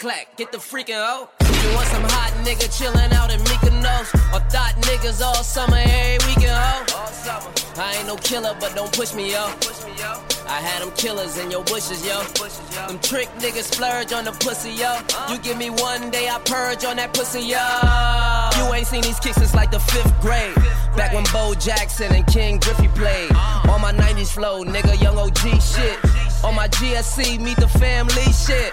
clack, get the freaking hoe. You want some hot nigga chillin' out in Mykonos? Or thought niggas all summer, every weekend, ho? I ain't no killer, but don't push me, yo. I had them killers in your bushes, yo. Them trick niggas splurge on the pussy, yo. You give me one day, I purge on that pussy, yo. You ain't seen these kicks since like the fifth grade. Back when Bo Jackson and Ken Griffey played. On my 90s flow, nigga, young OG shit. On my GSC, meet the family shit.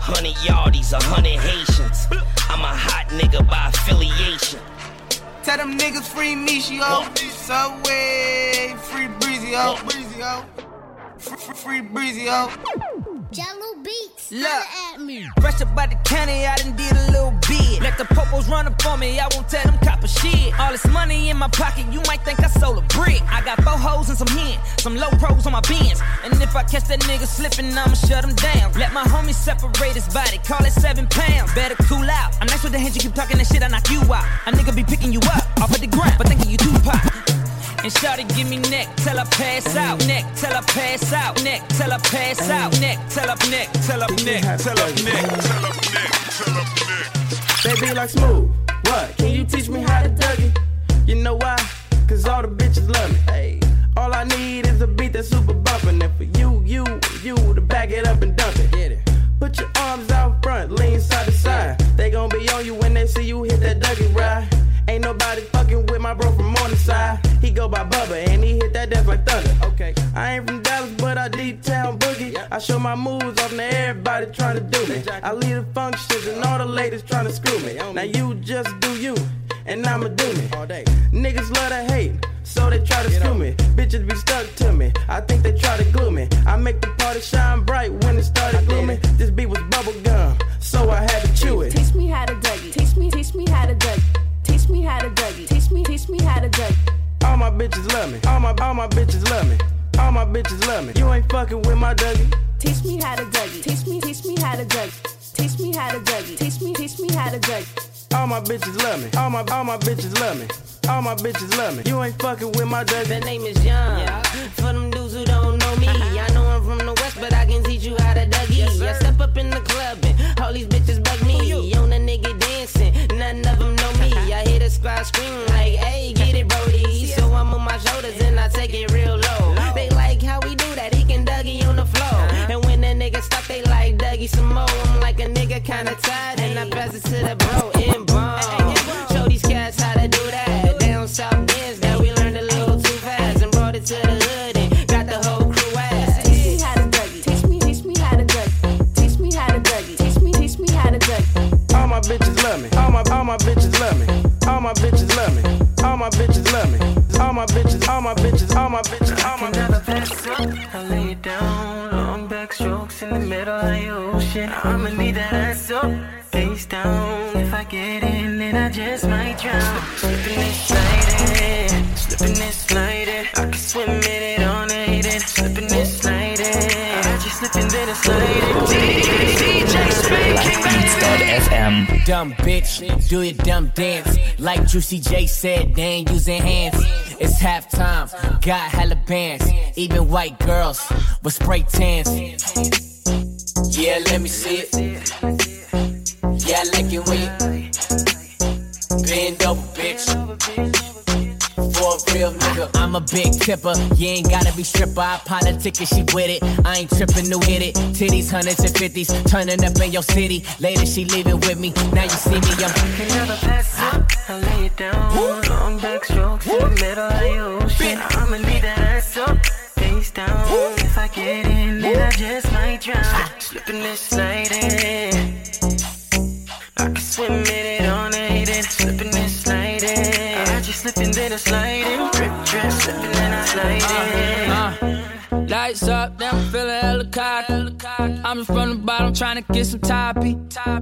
Hundred yardies, a hundred Haitians. I'm a hot nigga by affiliation. Tell them niggas free Michio. Subway, free Breezy, ho. Breezy, ho. Free, free, free Breezy, ho. Jahlil Beats. Look. At me. Fresh up out the county, I done did the popos run up on me, I won't tell them copper shit. All this money in my pocket, you might think I sold a brick. I got four hoes and some hen, some low pros on my bins. And if I catch that nigga slipping, I'ma shut him down. Let my homie separate his body, call it seven pounds. Better cool out. I'm nice with the hands, you keep talking that shit, I knock you out. A nigga be picking you up off of the ground, but thinking you too pop. And shawty give me neck till I pass out. Neck till I pass out. Neck till I pass out. Neck till I neck till I neck till I neck. They be like smooth. What? Can you teach me how to Dougie? You know why? Cause all the bitches love me. Hey. All I need is a beat that's super bumpin'. And for you, you, you to back it up and dump it. Get it. Put your arms out front, lean side to side. They gon' be on you when they see you hit that Dougie ride. Ain't nobody fucking with my bro from Morningside. He go by Bubba and he hit that death like thunder. Okay. I ain't from Dallas, but I I D-town boogie. I show my moves off to everybody trying to do me. I lead the functions and all the ladies trying to screw me. Now you just do you, and I'ma do me. All day. Niggas love to hate, so they try to screw me. Bitches be stuck to me. I think they try to glue me. I make the party shine bright when it started gloomy. This beat was bubble gum, so I had to chew it. Teach me how to Dougie. Teach me, teach me how to Dougie. Teach me how to Dougie. Teach me, teach me how to Dougie. All my bitches love me. All my all my bitches love me. All my bitches love me. You ain't fucking with my Dougie. Teach me how to Dougie. Teach me, teach me how to Dougie. Teach me how to Dougie. Teach me, teach me how to Dougie. All my bitches love me. All my all my bitches love me. All my bitches love me. You ain't fucking with my Dougie. That name is Young. For them dudes who don't know me, I know I'm from the west, but I can teach you how to Dougie. I step up in the club and all these bitches bug me. You on a nigga dancing, none of them the scream like, hey, get it, Brody. So I'm on my shoulders and I take it real low. They like how we do that, he can Dougie on the floor. And when that nigga stop, they like Dougie some more. I'm like a nigga kinda tired, and I pass it to the bro do your dumb dance. Like Juicy J said, they ain't using hands. It's halftime, got hella bands. Even white girls with spray tans. Yeah, let me see it. Yeah, I like it when you I'm a big tipper. You ain't gotta be stripper. I politic and she with it. I ain't tripping, new hit it. Titties, hundreds and fifties, turning up in your city. Later she leaving with me. Now you see me, I'm. Can never pass up. I lay it down. Whoop. Long back strokes Whoop. in the middle of the ocean. I'ma leave that ass up. Face down. Whoop. If I get in, then I just might drown. Ah. Slipping this night in. I can swim in it all night and slipping and sliding. I just slipping then I slide. Lights up, then I'm feeling helicopter. I'm just from the bottom trying to get some toppy.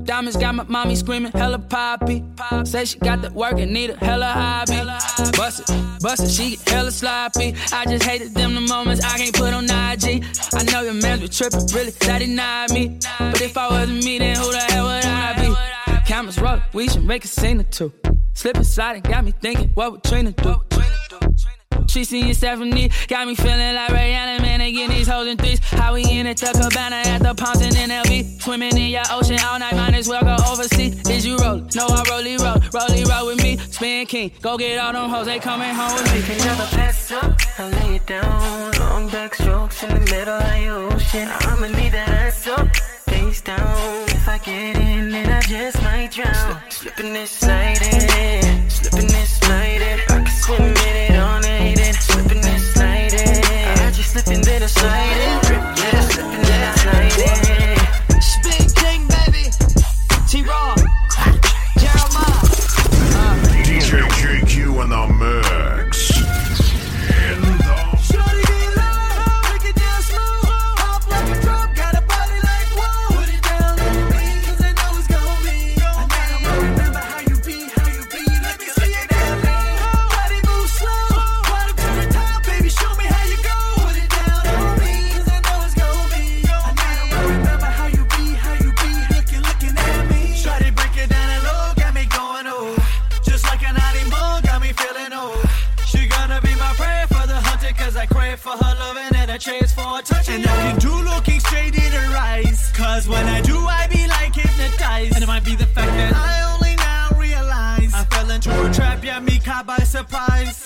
Diamonds got my mommy screaming hella poppy. Say she got the work and need a hella hobby. Bust it, bust it, she get hella sloppy. I just hated them the moments I can't put on IG. I know your man's be been tripping, really, that denied me. But if I wasn't me, then who the hell would I be? Cameras rolling, we should make a scene or two. Slip and got me thinking, what would Trina do? Chasing and Stephanie got me feeling like Rihanna, man. Again, these hoes and threes. How we in the Tuckabana at the pumps and NLB. Swimming in your ocean all night, might as well go overseas. Is you roll? No, I rolly roll, rolly roll with me. Spin king, go get all them hoes, they coming home with me. Can never pass up, I lay it down. Long back strokes in the middle of your ocean. I'ma need that ass up face down. If I get in, then I just might drown. Slipping this slide in, slipping this slide in. I can swim in it on it. last night last night King baby, T Raw, Jeremiah, DJ QQ and the Moon. surprise.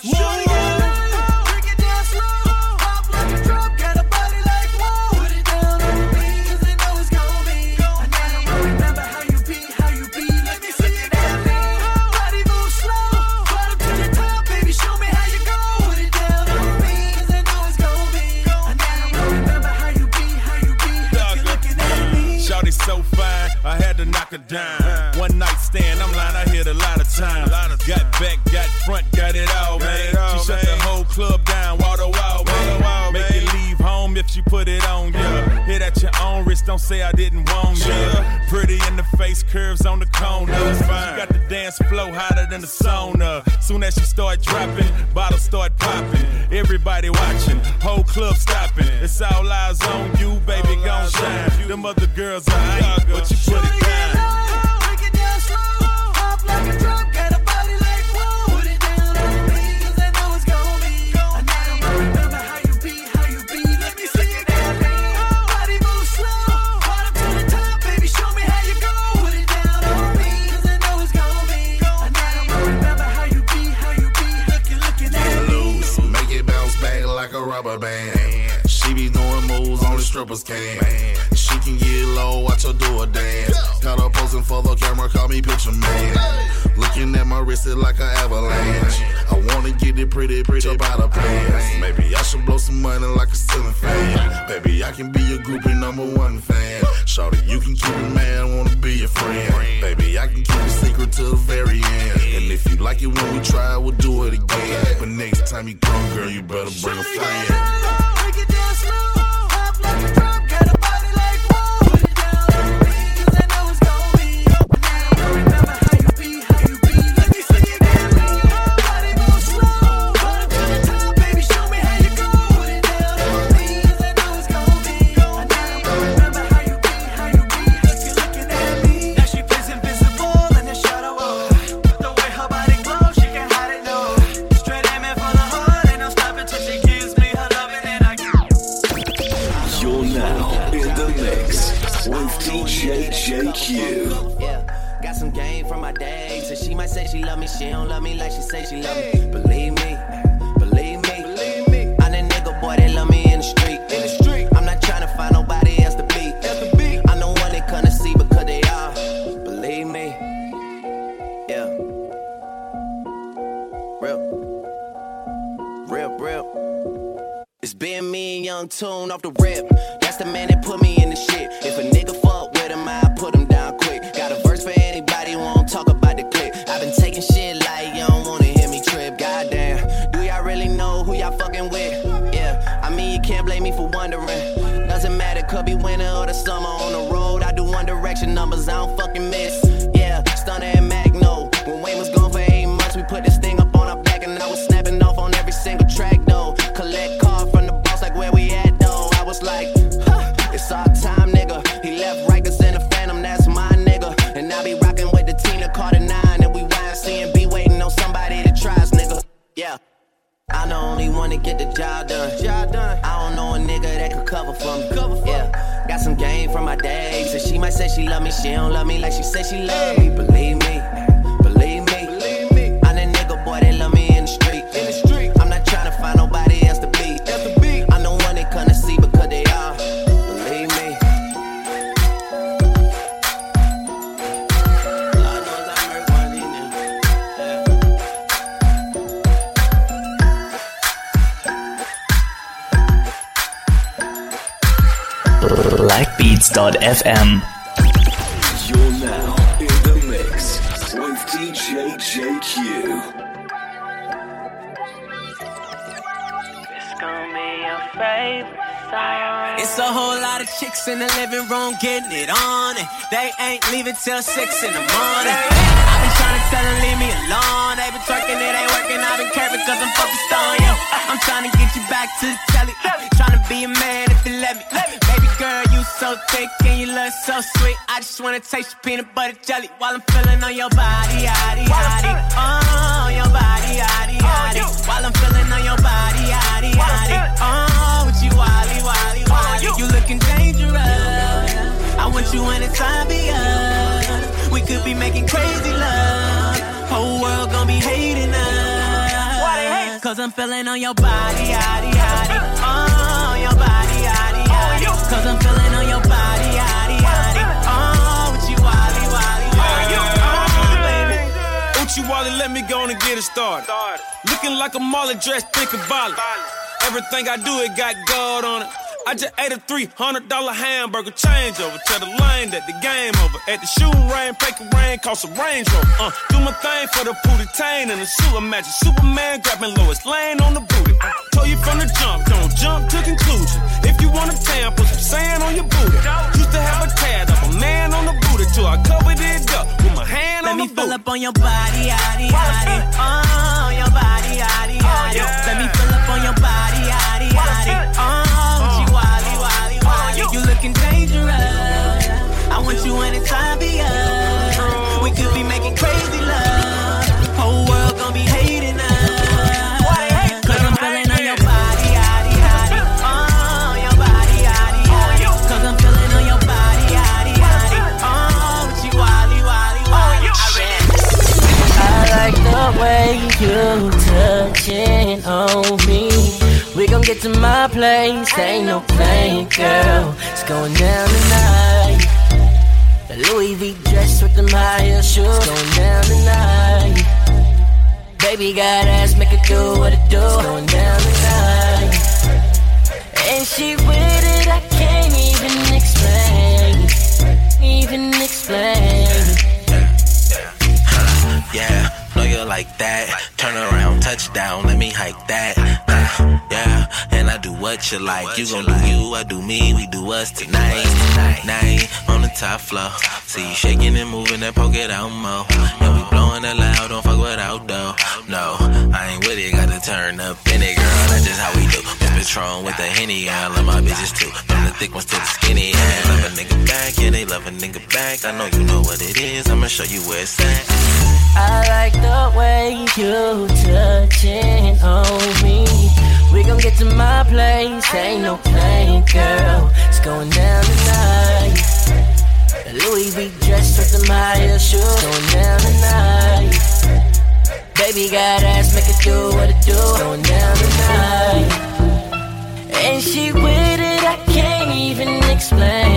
Blackbeats.fm. You're now in the mix with DJ JQ. It's gonna be your favorite song. It's a whole lot of chicks in the living room getting it on, and they ain't leaving till six in the morning. I've been trying to tell them leave me alone. They've been twerking, it ain't working. I've been curving cause I'm focused on you. I'm trying to get you back to the telly. Trying to be a man if you let me. Baby girl, you so thick and you look so sweet. I just wanna taste your peanut butter jelly while I'm feeling on your body, yaddy, yaddy. Oh, your body, yaddy, yaddy. While I'm feeling on your body, yaddy, yaddy. Oh, with you, wally, wally, wally. You looking dangerous. I want you anytime be us. We could be making crazy love. Whole world gonna be hating us. Cause I'm feeling on your body, yaddy, yaddy. Cause I'm feeling on your body, yaddy, yaddy. Oh, with you, wally, wally, wally. Oh, baby. Uchi Wally, let me go on and get it started. Looking like a Molly dressed, think about it. Everything I do, it got gold on it. I just ate a $300 hamburger changeover. Tell the lane that the game over. At the shooting range, fake a rain, cost a Range Rover. Uh, do my thing for the booty tane and the suit. Imagine Superman grabbing Lois Lane on the booty. Uh, told you from the jump, don't jump to conclusion. If you want a tan, put some sand on your booty. Used to have a tad of a man on the booty till I covered it up with my hand Let on me the fill booty. up on your body, yaddy, yaddy. Get to my place, ain't no playing, girl. It's going down tonight. The Louis V dress with them higher shoes, it's going down tonight. Baby got ass, make it do what it do, it's going down tonight. And she with it, I can't even explain, even explain. Yeah, know you like that. Turn around, touchdown, let me hike that. Uh, yeah, and I do what you like. You gon' do you, I do me, we do us tonight. Night on the top floor. See you shaking and moving that poke it out more. Yeah, we blowing it loud, don't fuck with outdoor. No, I ain't with it, gotta turn up in it, girl. That's just how we do. Miss Patron with the henny, I love my bitches too. From the thick ones to the skinny, yeah. Love a nigga back, yeah, they love a nigga back. I know you know what it is, I'ma show you where it's at. I like the way you touching on me. We gon' get to my place, ain't no playing, girl. It's going down tonight. The Louis V dress with them higher shoes, going down tonight. Baby got ass, make it do what it do, going down tonight. And she with it, I can't even explain,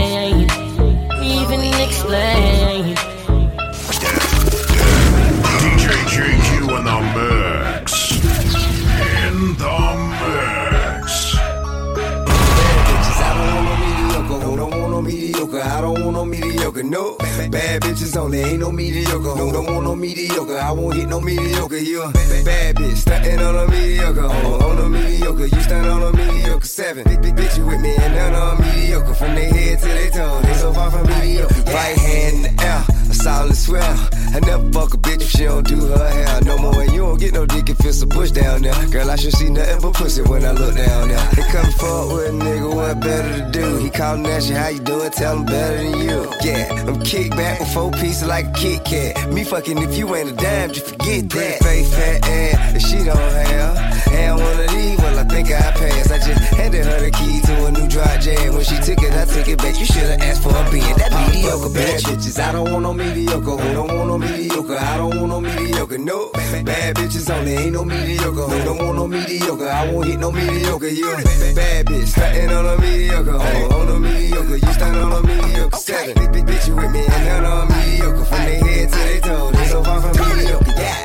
No, bad bitches only, ain't no mediocre. No, don't want no mediocre. I won't hit no mediocre. You a bad bitch, stuntin' on a mediocre. On, on a mediocre, you stand on a mediocre. Seven, big, big bitch, you with me, and none on mediocre. From their head to their toe, they so far from mediocre. Right hand in the air, a solid swell. I never fuck a bitch if she don't do her hair no more. And you don't get no dick if it's a bush down there. Girl, I should see nothing but pussy when I look down there. They come forward with a nigga, what better to do? He callin' at you, how you doing? Tell him better than you. Yeah, I'm kick back with four pieces like a Kit Kat. Me fucking if you ain't a dime, just forget that. Face fat ass that she don't have. And one of these, well, I think I passed. I just handed her the key to a new dry jam. When she took it, I took it back. You should've asked for a being that mediocre bad bitches. I don't want no mediocre. Who don't want no mediocre? I don't want no mediocre. No, bad bitches only, ain't no mediocre. Who don't want no mediocre? I won't hit no mediocre. You bad bitch, stuntin' on a mediocre. On, on a mediocre, you stand on a mediocre. Seven, bitch, you with me, and none on mediocre. From their head to their toes, they so far from mediocre. Yeah.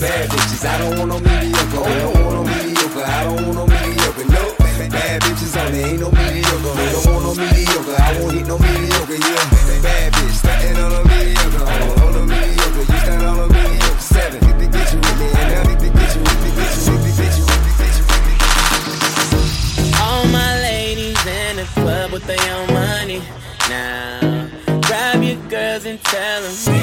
bad bitches, I don't want no mediocre. I don't want no mediocre. I don't want no mediocre. No, bad bitches only, ain't no mediocre. I don't want no mediocre. I won't hit no mediocre. Yeah, bad bitch, stuntin' on a mediocre. On, on a mediocre, you stand on a mediocre. Seven, big, big bitch, you with me, and now big, big bitch, you with me, bitch, you with me, bitch, you with me, bitch, you. All my ladies in the club with their own money. Now, grab your girls and tell them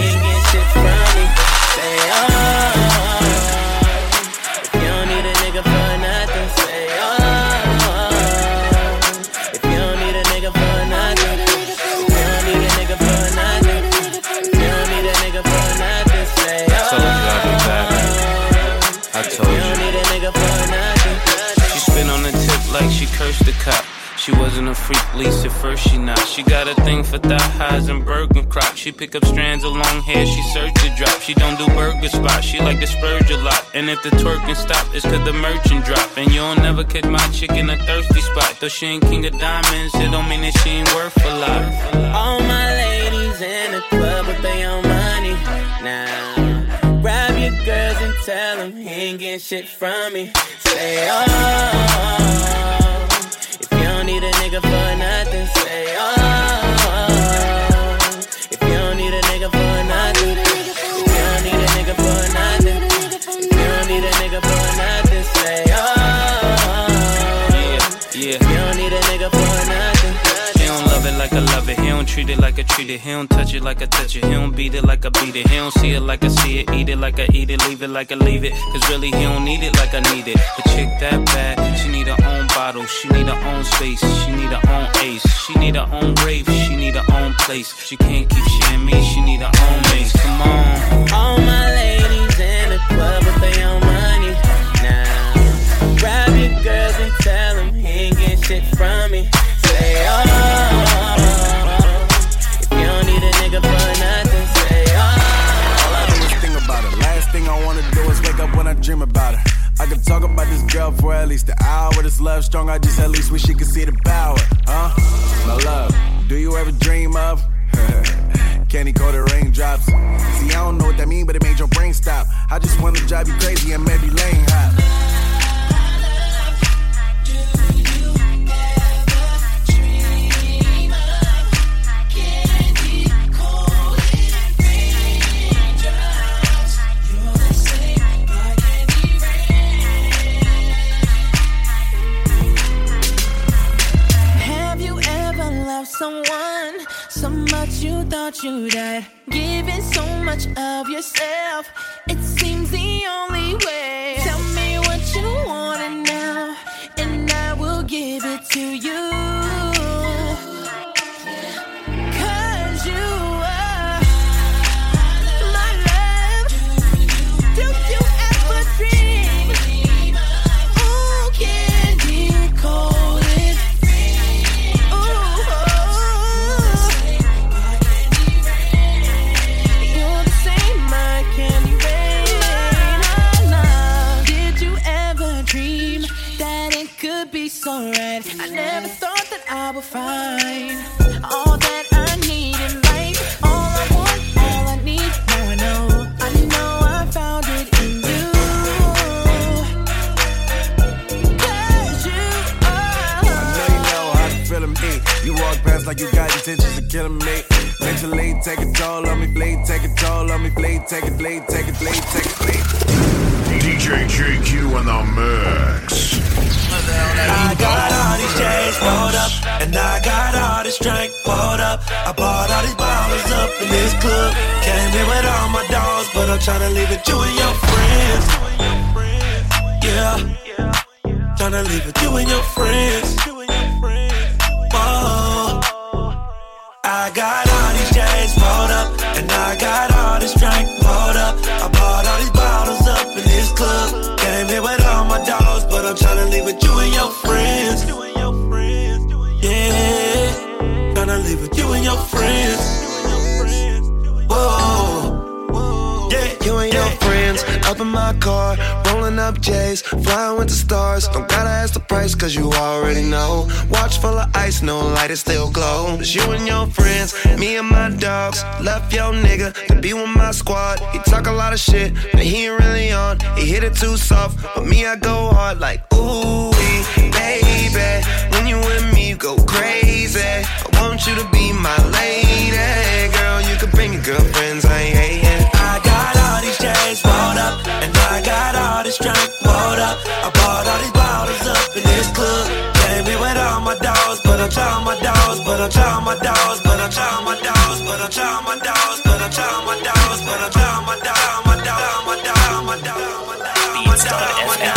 A freak, least at first she not. She got a thing for thigh highs and burger crop. She pick up strands of long hair, she search to drop. She don't do burger spots, she like to splurge a lot. And if the twerking stop, it's cause the merchant drop. And you'll never catch my chick in a thirsty spot. Though she ain't king of diamonds, it don't mean that she ain't worth a lot. All my ladies in the club with their own money. Now, grab your girls and tell them he ain't getting shit from me. Say, oh, don't need a nigga for nothing, say, oh, if you don't need a nigga for nothing, if you don't need a nigga for nothing, if you don't need a nigga for nothing, say, oh, Yeah, if you don't need a nigga for nothing. Like I love it. He don't treat it like I treat it. He don't touch it like I touch it. He don't beat it like I beat it. He don't see it like I see it. Eat it like I eat it. Leave it like I leave it. Cause really he don't need it like I need it. A chick that bad, she need her own bottle. She need her own space. She need her own ace. She need her own rave. She need her own place. She can't keep sharing me. She need her own mace. Come on. All my dream about her. I could talk about this girl for at least an hour. This love strong, I just at least wish she could see the power. Huh? My love, do you ever dream of? Candy coated raindrops. See, I don't know what that mean, but it made your brain stop. I just wanna drive you crazy and maybe lane hop. You thought you'd die? Giving so much of yourself, it seems the only way. Tell me what you want now, and I will give it to you. I would find all that I need in life. All I want, all I need. Now I know, I know I found it in you. 'Cause you are. I know you know how to feel me. Eh. You walk past like you got intentions of killing me. Mentally take a toll on me, blade, take a toll on me, blade, take it, blade, take it, blade, take it, blade. DJ JQ in the mix. I got all these chains rolled up, and I got all this drink poured up. I bought all these bottles up in this club. Came in with all my dogs, but I'm tryna leave it you and your friends. Yeah, tryna leave it you and your friends. Whoa. I got tryna leave with you and your friends. Yeah, tryna leave with you and your friends. You and your friends up in my car, rolling up J's, flying with the stars. Don't gotta ask the price, cause you already know. Watch full of ice, no light, it still glow. It's you and your friends, me and my dogs. Left your nigga to be with my squad. He talk a lot of shit, but he ain't really on. He hit it too soft, but me, I go hard like, ooh, baby. When you with me, you go crazy. I want you to be my lady. Girl, you can bring your girlfriends, I ain't hating. Chains rolled up, and I got all this drink poured up. I bought all these bottles up in this club. Came with all my dogs, but I'm trying my dogs, but I'm trying my dogs, but I'm trying my dogs, but I'm trying my dogs, but I'm trying my dogs, but I'm trying my dogs, my dogs, my dogs, my dogs, my dogs, my dogs, my dogs. All my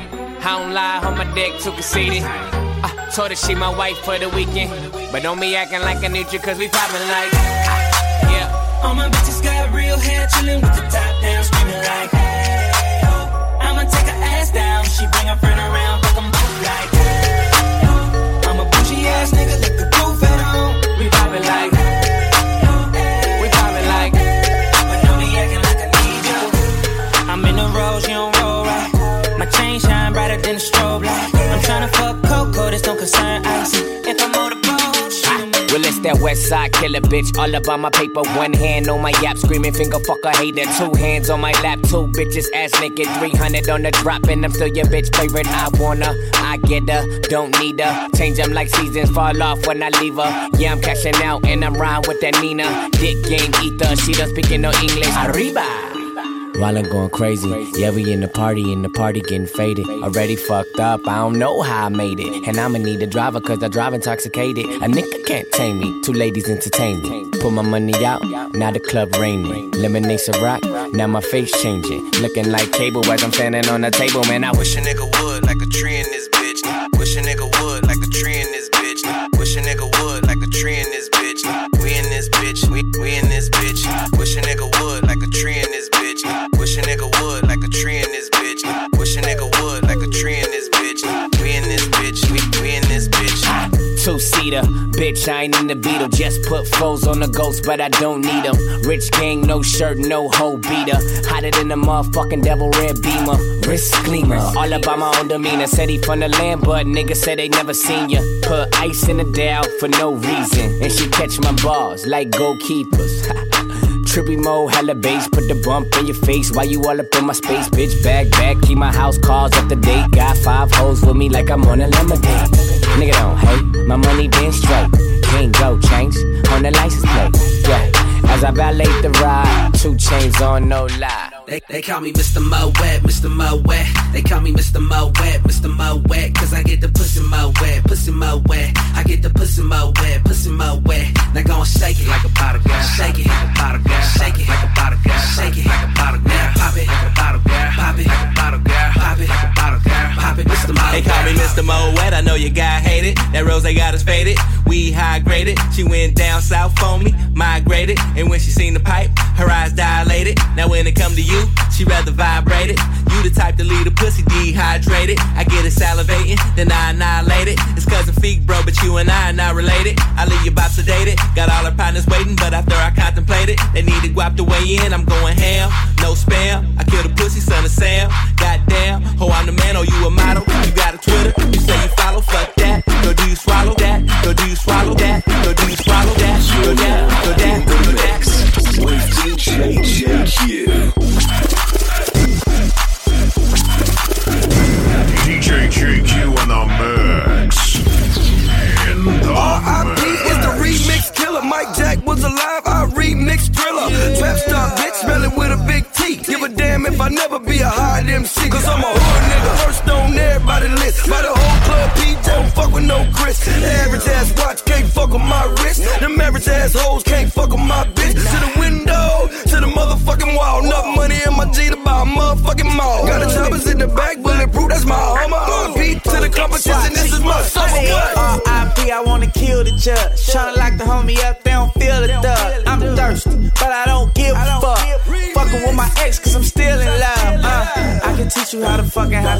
I don't lie, on my dick too conceited. I told her she my wife for the weekend. But don't be acting like I need you, cause we poppin' like. Yeah. All my bitches got real hair, chillin' with the top down, screaming like, hey, I'ma take her ass down. She bring her friend around, fuck 'em both like, hey, I'm a bougie ass nigga, Don't ice. If I'm on the Well, it's that west side killer bitch. All about my paper. One hand on my yap. Screaming finger fucker hater. Two hands on my lap. Two bitches ass naked. 300 on the drop. And I'm still your bitch favorite. I wanna. I get her. Don't need her. Change them like seasons. Fall off when I leave her. Yeah, I'm cashing out. And I'm riding with that Nina. Dick game ether. She don't speak no English. Arriba. While I'm going crazy, yeah, we in the party, and the party getting faded. Already fucked up, I don't know how I made it. And I'ma need a driver, cause I drive intoxicated. A nigga can't tame me, two ladies entertain me. Put my money out, now the club raining. Lemonade's a rock, now my face changing. Looking like cable as I'm standing on the table, man. I wish a nigga would, like a tree in this bitch. Wish a nigga bitch, I ain't in the beetle. Just put foes on the ghost, but I don't need them. Rich gang, no shirt, no hoe beater. Hotter than the motherfucking devil red beamer. Wrist gleamer, all about my own demeanor. Said he from the land, but niggas said they never seen ya. Put ice in the Dow for no reason. And she catch my balls like goalkeepers. Trippy mo, hella bass, put the bump in your face. Why you all up in my space, bitch? Back, back, keep my house calls up to date. Got five hoes with me like I'm on a lemonade. Nigga don't hate, my money been straight. Can't go change on the license plate. Yeah, as I valet the ride, two chains on, no lie. They, they call me Mr. Mo Wet, Mr. Mo Wet. They call me Mr. Mo Wet, Mr. Mo Wet. Cause I get the pussy mo wet, pussy mo wet. I get the pussy mo wet, pussy mo wet. Now go and shake it like a bottle girl. Shake it like a bottle girl. Shake it like a bottle girl. Shake it like a bottle girl. Pop it like a bottle girl. Pop it like a bottle girl. Pop it like a bottle girl. Pop it, Mr. Mo They call me Mr. Mo Wet. I know your guy hate it. That rose they got us faded. We high graded. She went down south on me, migrated. And when she seen the pipe, her eyes dilated. Now when it come to you, she rather vibrate it. You the type to leave the pussy dehydrated. I get it salivating, then I annihilate it. It's cousin feet, bro, but you and I are not related. I leave you about sedated. Got all her partners waiting, but after I contemplate it, they need to guap the way in. I'm going ham, no spam. I kill the pussy, son of Sam. Goddamn, ho, I'm the man, oh, you a model. You got a Twitter, you say you follow, fuck that. Go do you swallow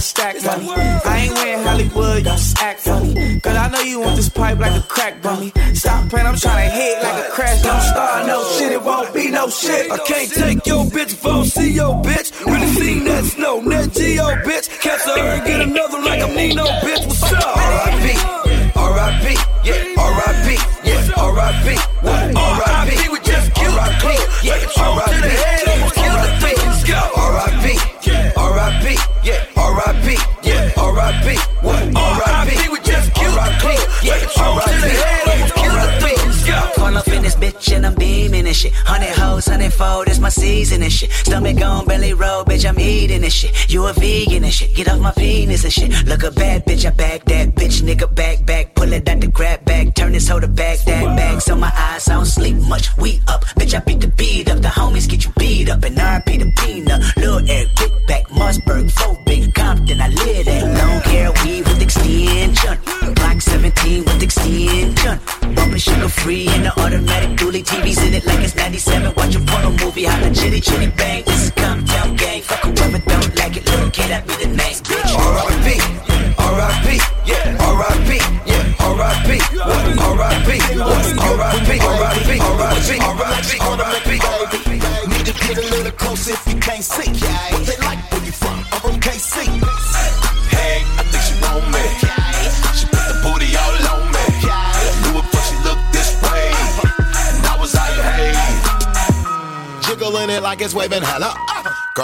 stack money. I ain't wearing Hollywood, you just act funny. Cause I know you want this pipe like a crack bummy. Stop playing, I'm tryna hit like a crash. Don't start no shit, it won't be no shit. I can't take your bitch if see your bitch. Really seen that snow, that Geo bitch. Catch her and get another like I'm Nino, bitch. Shit. You a vegan and shit. Get off my penis and shit. Look a bad bitch, I bag that bitch, nigga back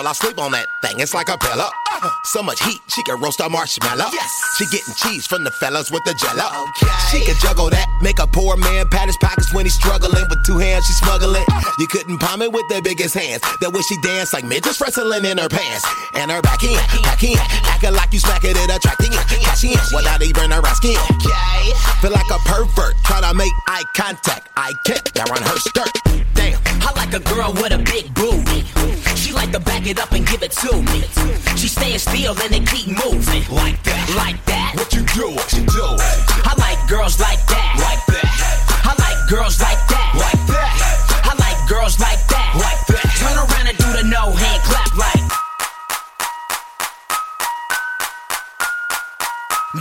Girl, I sleep on that thing, it's like a pillow. Uh, so much heat, she can roast a marshmallow. Yes. She getting cheese from the fellas with the jello. She can juggle that, make a poor man pat his pockets when he's struggling. With two hands, she smuggling. Uh. You couldn't palm it with the biggest hands. That way she dance like midgets wrestling in her pants. And her back in, back in, acting like you smack it, it attracting it. Cash in, without even her asking. Feel like a pervert, try to make eye contact. I can't, down on her skirt. Damn. I like a girl with a big booty. Back it up and give it to me. She staying still and they keep moving. Like that, like that. What you do? What you do? I like girls like that. Like that. I like girls like that. Like that. I like girls. Like that.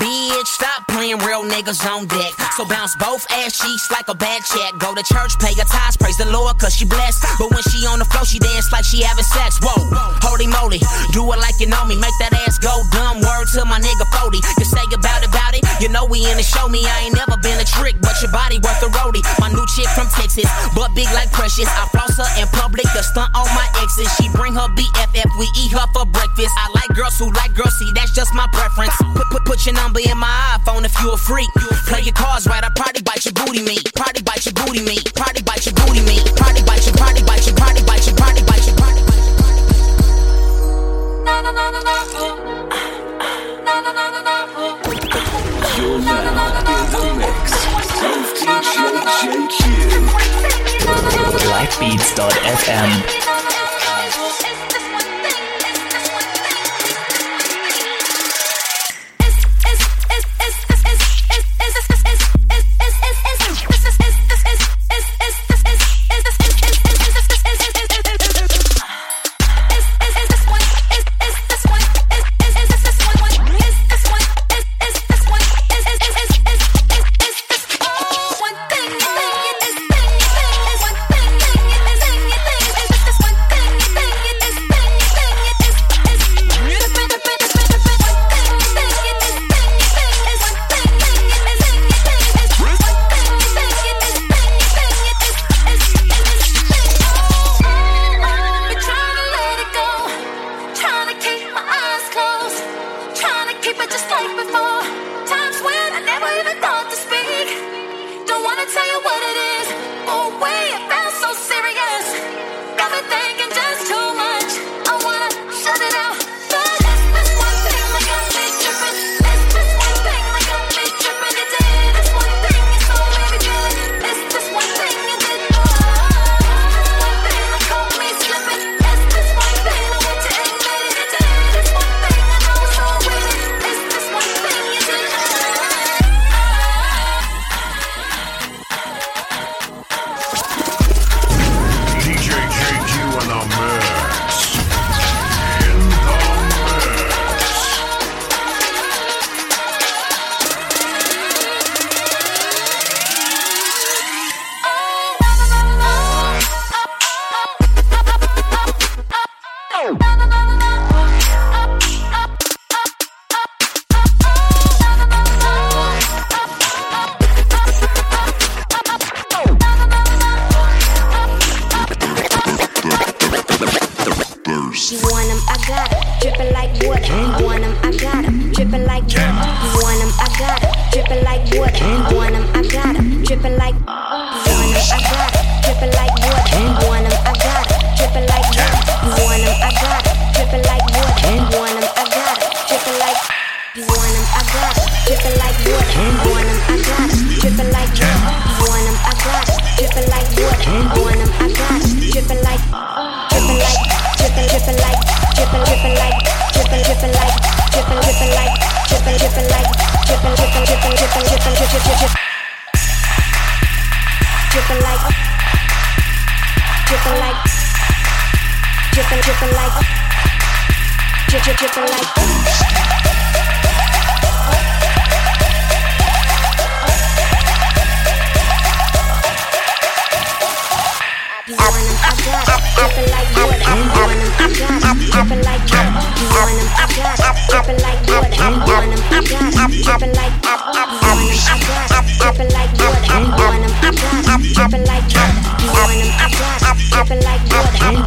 Bitch, stop playing real niggas on deck. So bounce both ass cheeks like a bad check. Go to church, pay your tithes, praise the Lord, cause she blessed. But when she on the floor, she dance like she having sex. Whoa, holy moly, do it like you know me. Make that ass go dumb. Word to my nigga 40. You say about it, about it. You know we in the show me. I ain't never been a trick, but your body worth a roadie. My new chick from Texas, but big like precious. I floss her in public, the stunt on my exes. She bring her BFF, we eat her for breakfast. I like girls who like girls, see that's just my preference. Put, put, put your number in my iPhone if you a freak. Play your cards right, I probably bite your booty meat. Probably bite your booty meat. Probably bite your booty meat. Probably bite your, probably bite your, probably bite your, probably bite your, probably bite your, probably bite your. You're now in the mix with DJ JQ. Lightbeats.fm.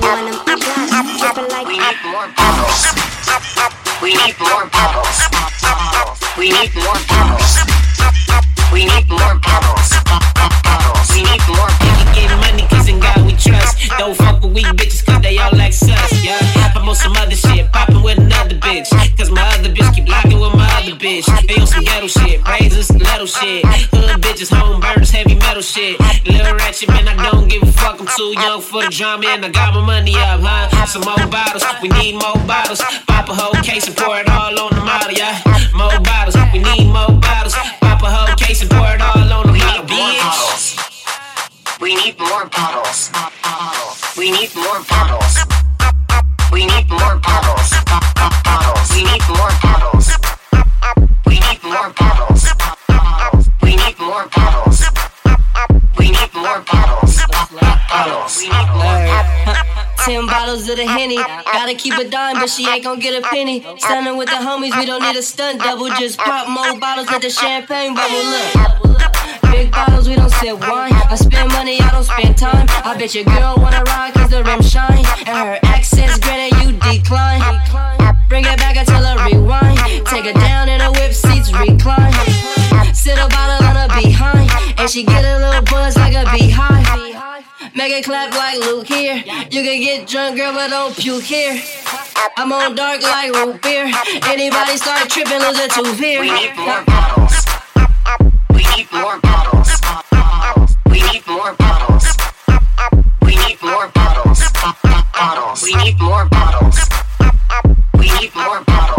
water. You want 'em, I got 'em, We need more bubbles. We need more bubbles. We need more bubbles. We need more bubbles. We need more people get money cause in God we trust. Don't fuck with weak bitches cause they all like sus. Yeah, I'm on some other shit, popping with another bitch. Cause my other bitch keep locking with my other bitch. They on some ghetto shit, braids and stiletto shit. Hood bitches, home burners, heavy metal shit. Little ratchet man, I don't give a fuck. I'm too young for the drama and I got my money up, huh? Some more bottles, we need more bottles. Pop a whole case and pour it all on the model, yeah. More bottles, we need more bottles. Pop a whole case and pour it all on the model, bitch. We need more bottles. We need more bottles. We need more bottles. We need more bottles. We need more bottles. Bottles. We need more Ten bottles of the henny. Gotta keep a dime, but she ain't gon' get a penny. Standing with the homies, we don't need a stunt double. Just pop more bottles, let the champagne bubble up. Big bottles, we don't sip wine. I spend money, I don't spend time. I bet your girl wanna ride cause the rim shine. And her accent's grin and you decline. Bring it back, I tell her rewind. Take her down in the whip seats, recline. Sit a bottle on her behind. And she get a little buzz like a beehive. Make it clap like Luke here. You can get drunk, girl, but don't puke here. I'm on dark like root beer. Anybody start tripping, lose a tooth here. We need more bottles. We need more bottles. We need more bottles. We need more bottles. Bottles. We need more bottles. We need more bottles.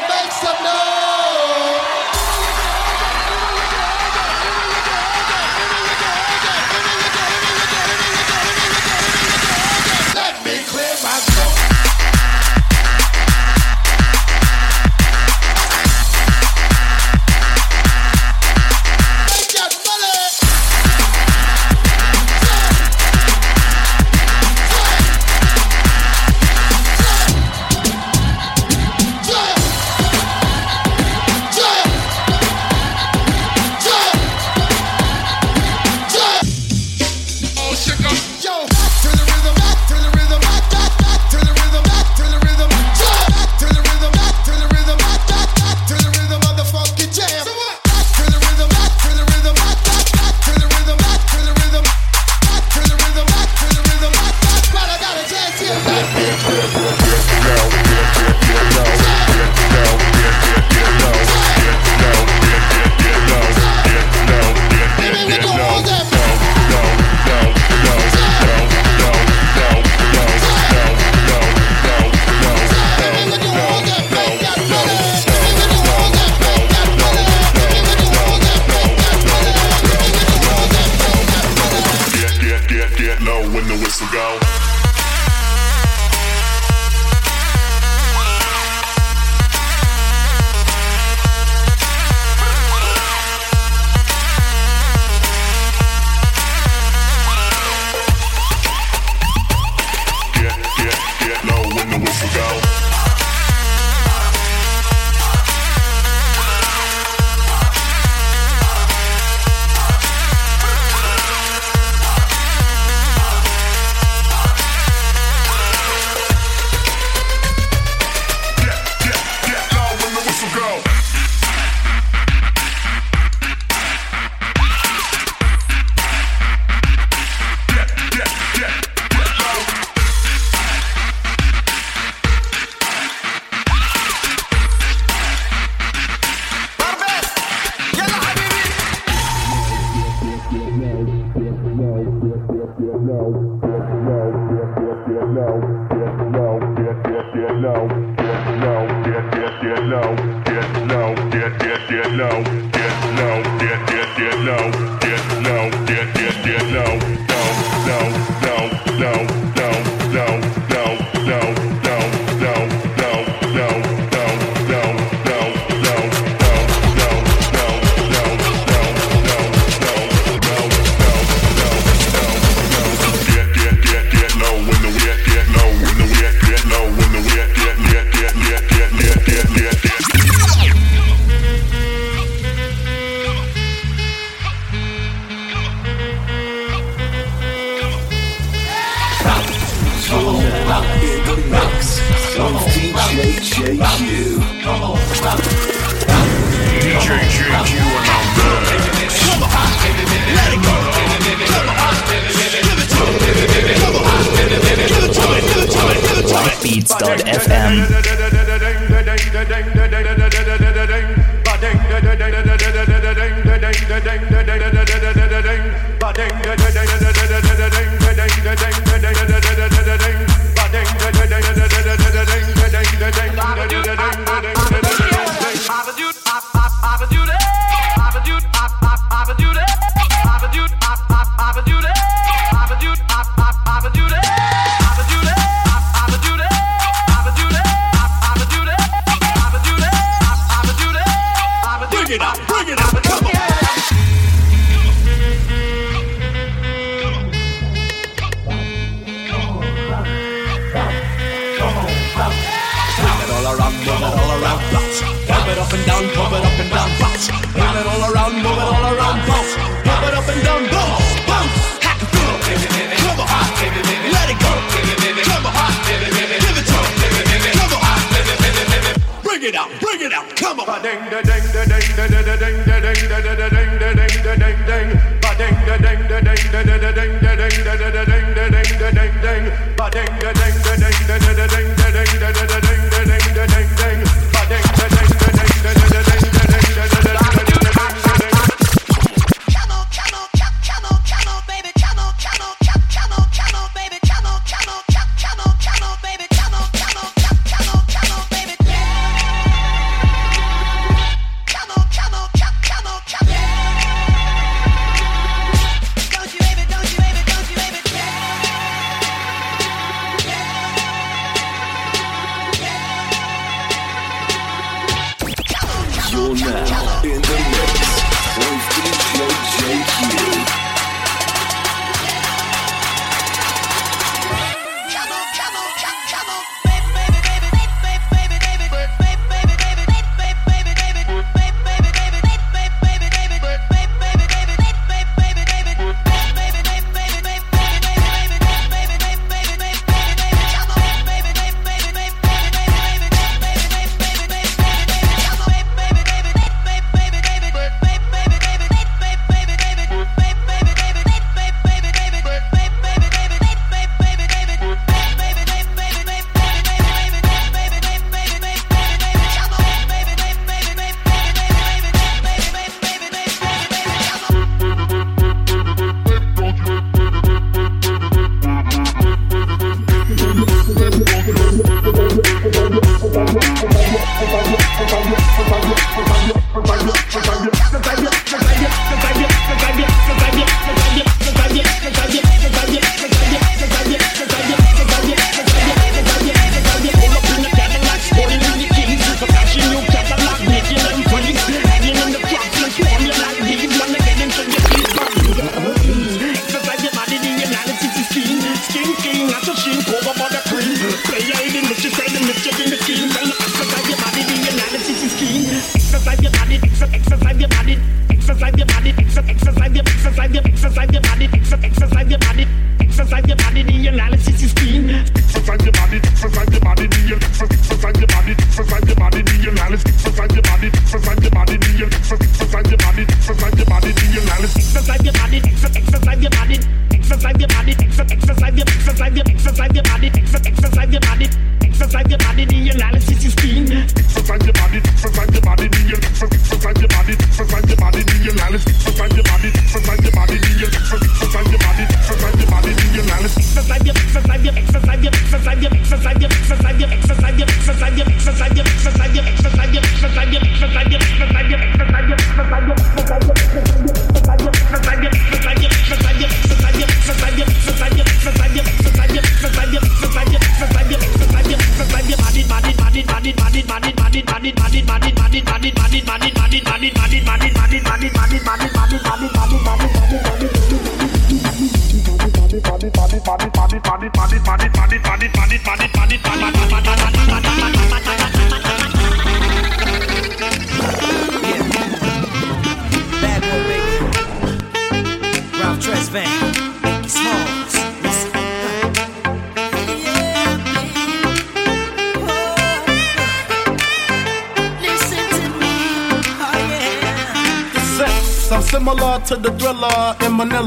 Make some noise.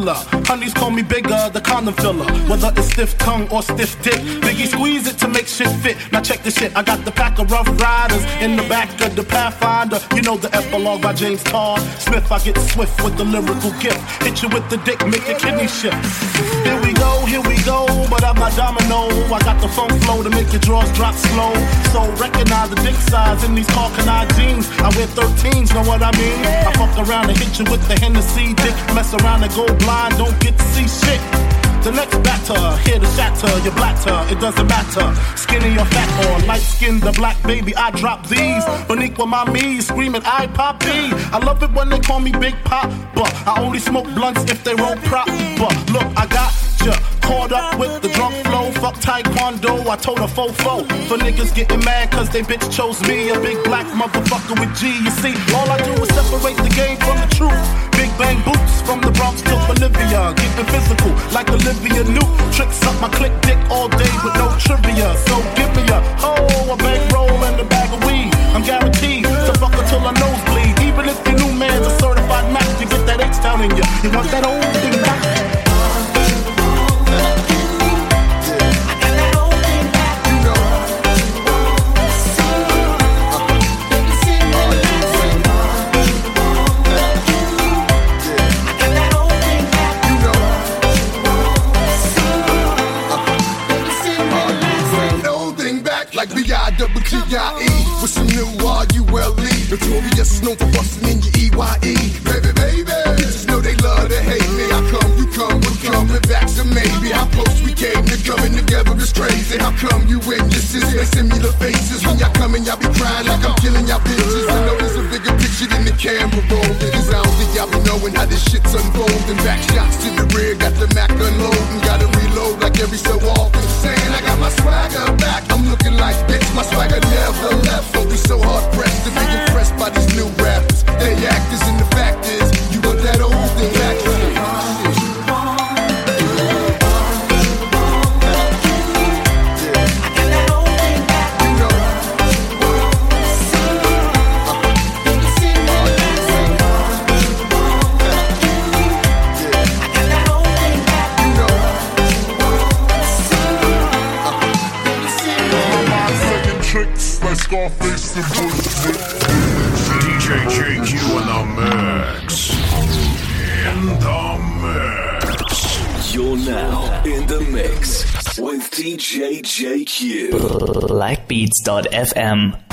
In Honeys call me bigger, the condom filler. Whether it's stiff tongue or stiff dick, Biggie squeeze it to make shit fit. Now check this shit, I got the pack of rough riders in the back of the Pathfinder. You know the epilogue by James Todd Smith. I get swift with the lyrical gift. Hit you with the dick, make your kidney shift. Here we go, here we go, I'm domino. I got the funk flow to make your drawers drop slow. So recognize the dick size in these Karl Kani jeans. I wear 13s, know what I mean? I fuck around and hit you with the Hennessy dick. Mess around and go blind, don't get to see shit. The next batter, here to shatter your blatter, it doesn't matter. Skinny or fat or light skin, the black baby, I drop these. Beneath with my me, screaming, I pop B. I love it when they call me Big Pop, but I only smoke blunts if they roll prop. But look, I got caught up with the drunk flow. Fuck Taekwondo, I told a fofo. For niggas getting mad cause they bitch chose me, a big black motherfucker with G. You see, all I do is separate the game from the truth. Big bang boots from the Bronx to Bolivia. Keep it physical like Olivia Newt. Tricks up my click dick FM